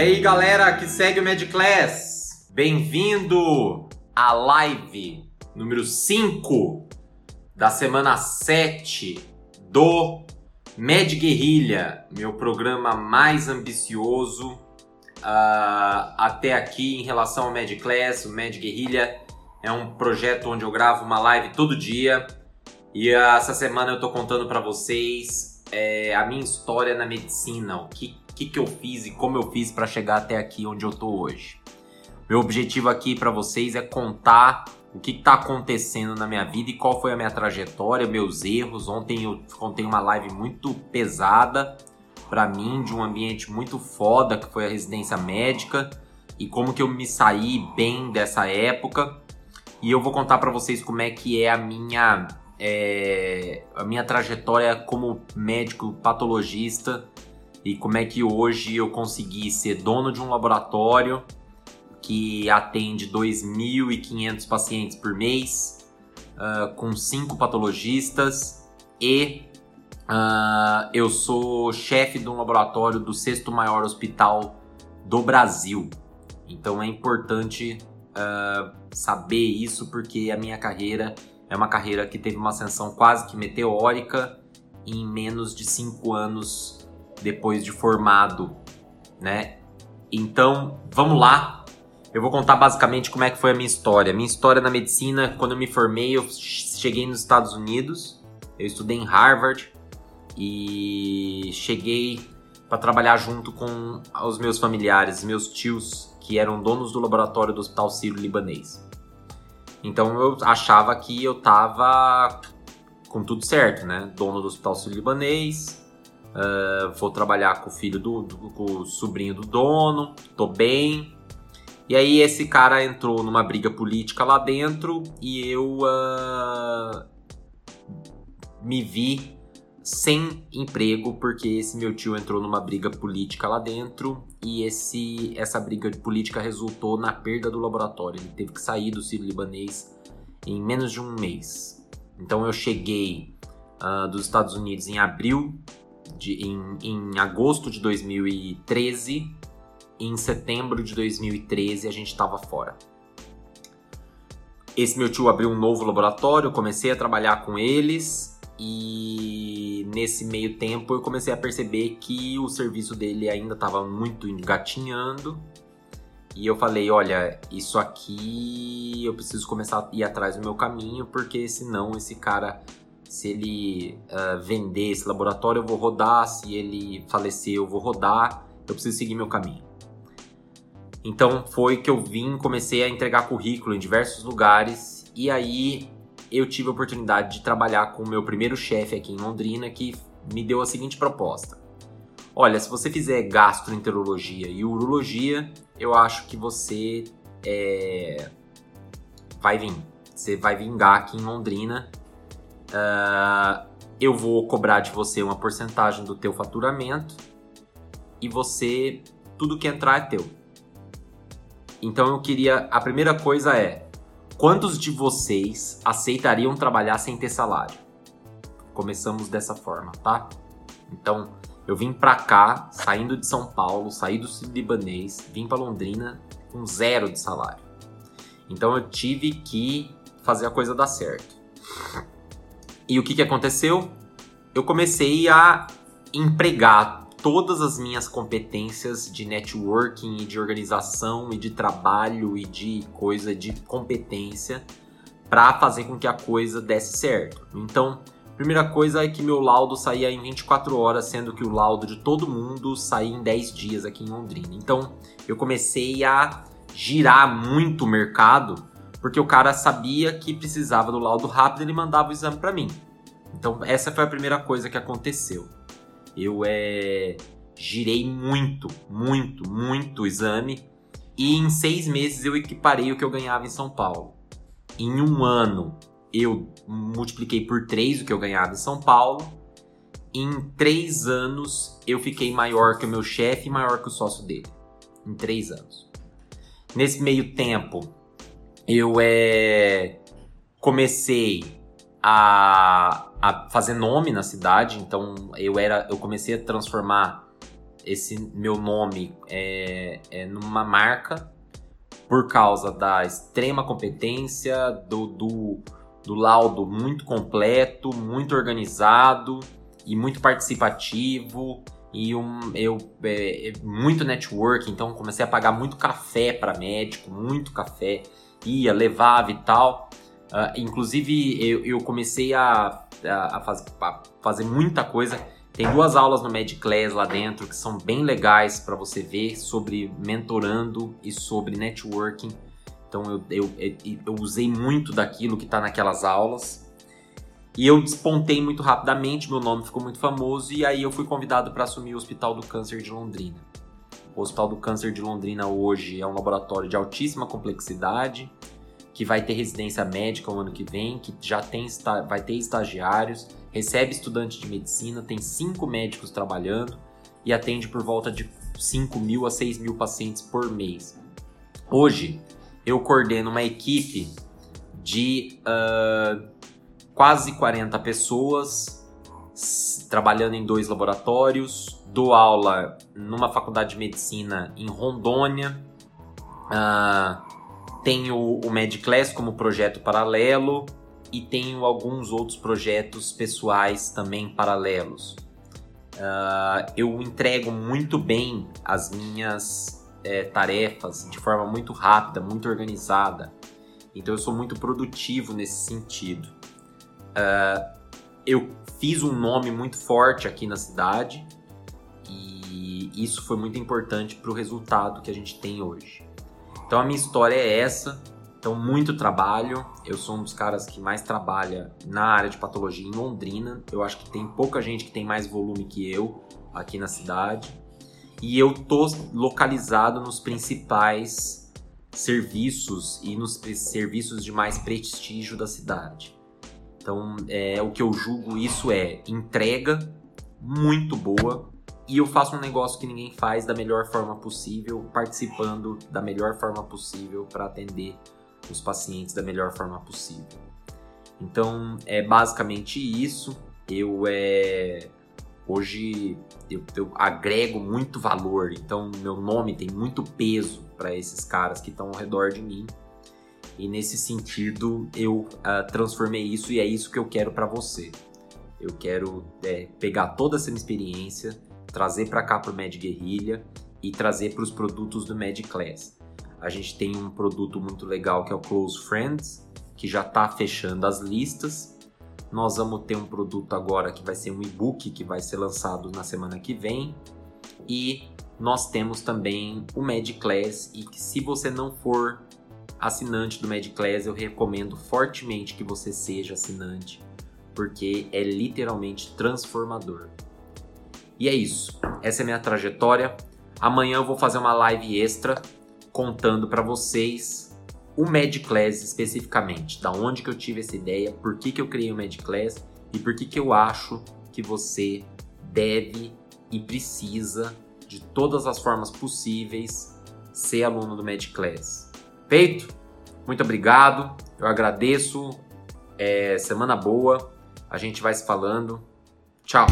aí, galera que segue o Medclass, bem-vindo à live número 5 da semana 7 do Med Guerrilha, meu programa mais ambicioso uh, até aqui em relação ao Medclass. O Med Guerrilha é um projeto onde eu gravo uma live todo dia e essa semana eu tô contando para vocês é, a minha história na medicina, o que que, que eu fiz e como eu fiz para chegar até aqui onde eu tô hoje. Meu objetivo aqui para vocês é contar o que está acontecendo na minha vida e qual foi a minha trajetória, meus erros. Ontem eu contei uma live muito pesada para mim, de um ambiente muito foda que foi a residência médica e como que eu me saí bem dessa época. E eu vou contar para vocês como é que é a minha é, a minha trajetória como médico patologista e como é que hoje eu consegui ser dono de um laboratório que atende 2.500 pacientes por mês, uh, com cinco patologistas e uh, eu sou chefe de um laboratório do sexto maior hospital do Brasil. Então é importante uh, saber isso porque a minha carreira é uma carreira que teve uma ascensão quase que meteórica em menos de cinco anos depois de formado, né? Então, vamos lá. Eu vou contar basicamente como é que foi a minha história. Minha história na medicina, quando eu me formei, eu cheguei nos Estados Unidos. Eu estudei em Harvard e cheguei para trabalhar junto com os meus familiares, meus tios, que eram donos do laboratório do Hospital Sírio-Libanês. Então eu achava que eu tava com tudo certo, né? Dono do Hospital Sírio-Libanês, Uh, vou trabalhar com o filho do, do, com o sobrinho do dono, tô bem. E aí esse cara entrou numa briga política lá dentro e eu uh, me vi sem emprego porque esse meu tio entrou numa briga política lá dentro e esse essa briga política resultou na perda do laboratório. Ele teve que sair do Sírio Libanês em menos de um mês. Então eu cheguei uh, dos Estados Unidos em abril de, em, em agosto de 2013 e em setembro de 2013 a gente estava fora. Esse meu tio abriu um novo laboratório, comecei a trabalhar com eles e nesse meio tempo eu comecei a perceber que o serviço dele ainda estava muito engatinhando e eu falei, olha, isso aqui eu preciso começar a ir atrás do meu caminho porque senão esse cara se ele uh, vender esse laboratório, eu vou rodar. Se ele falecer, eu vou rodar. Eu preciso seguir meu caminho. Então foi que eu vim, comecei a entregar currículo em diversos lugares e aí eu tive a oportunidade de trabalhar com o meu primeiro chefe aqui em Londrina que me deu a seguinte proposta: Olha, se você fizer gastroenterologia e urologia, eu acho que você é, vai vir. Você vai vingar aqui em Londrina Uh, eu vou cobrar de você uma porcentagem do teu faturamento e você tudo que entrar é teu. Então eu queria a primeira coisa é quantos de vocês aceitariam trabalhar sem ter salário? Começamos dessa forma, tá? Então eu vim pra cá, saindo de São Paulo, saí do libanês, vim para Londrina com zero de salário. Então eu tive que fazer a coisa dar certo. E o que, que aconteceu? Eu comecei a empregar todas as minhas competências de networking e de organização e de trabalho e de coisa de competência para fazer com que a coisa desse certo. Então, primeira coisa é que meu laudo saía em 24 horas, sendo que o laudo de todo mundo saía em 10 dias aqui em Londrina. Então, eu comecei a girar muito o mercado porque o cara sabia que precisava do laudo rápido, ele mandava o exame para mim. Então essa foi a primeira coisa que aconteceu. Eu é, girei muito, muito, muito exame e em seis meses eu equiparei o que eu ganhava em São Paulo. Em um ano eu multipliquei por três o que eu ganhava em São Paulo. Em três anos eu fiquei maior que o meu chefe e maior que o sócio dele. Em três anos. Nesse meio tempo, eu é, comecei a, a fazer nome na cidade, então eu era eu comecei a transformar esse meu nome é, é numa marca por causa da extrema competência, do, do, do laudo muito completo, muito organizado e muito participativo. E um, eu é, é muito network, então comecei a pagar muito café para médico, muito café, ia, levava e tal. Uh, inclusive eu, eu comecei a, a, faz, a, fazer muita coisa. Tem duas aulas no Class lá dentro que são bem legais para você ver sobre mentorando e sobre networking. Então eu, eu, eu usei muito daquilo que está naquelas aulas. E eu despontei muito rapidamente, meu nome ficou muito famoso e aí eu fui convidado para assumir o Hospital do Câncer de Londrina. O Hospital do Câncer de Londrina hoje é um laboratório de altíssima complexidade, que vai ter residência médica o ano que vem, que já tem vai ter estagiários, recebe estudantes de medicina, tem cinco médicos trabalhando e atende por volta de 5 mil a 6 mil pacientes por mês. Hoje eu coordeno uma equipe de uh, quase 40 pessoas trabalhando em dois laboratórios. Dou aula numa faculdade de medicina em Rondônia. Uh, tenho o MedClass como projeto paralelo e tenho alguns outros projetos pessoais também paralelos. Uh, eu entrego muito bem as minhas é, tarefas de forma muito rápida, muito organizada. Então eu sou muito produtivo nesse sentido. Uh, eu fiz um nome muito forte aqui na cidade e isso foi muito importante para o resultado que a gente tem hoje. Então a minha história é essa. Então, muito trabalho. Eu sou um dos caras que mais trabalha na área de patologia em Londrina. Eu acho que tem pouca gente que tem mais volume que eu aqui na cidade. E eu tô localizado nos principais serviços e nos serviços de mais prestígio da cidade. Então, é, o que eu julgo isso é entrega muito boa e eu faço um negócio que ninguém faz da melhor forma possível, participando da melhor forma possível para atender os pacientes da melhor forma possível. Então, é basicamente isso. Eu é hoje eu, eu agrego muito valor, então meu nome tem muito peso para esses caras que estão ao redor de mim e nesse sentido, eu uh, transformei isso e é isso que eu quero para você. Eu quero é, pegar toda essa minha experiência, trazer para cá para o Med Guerrilha e trazer para os produtos do Med Class. A gente tem um produto muito legal que é o Close Friends, que já está fechando as listas. Nós vamos ter um produto agora que vai ser um e-book que vai ser lançado na semana que vem. E nós temos também o Med Class e que se você não for assinante do MedClass, eu recomendo fortemente que você seja assinante, porque é literalmente transformador. E é isso. Essa é a minha trajetória. Amanhã eu vou fazer uma live extra contando para vocês o MedClass especificamente, da onde que eu tive essa ideia, por que, que eu criei o MedClass e por que, que eu acho que você deve e precisa de todas as formas possíveis ser aluno do MedClass. Feito? Muito obrigado. Eu agradeço. É, semana boa. A gente vai se falando. Tchau.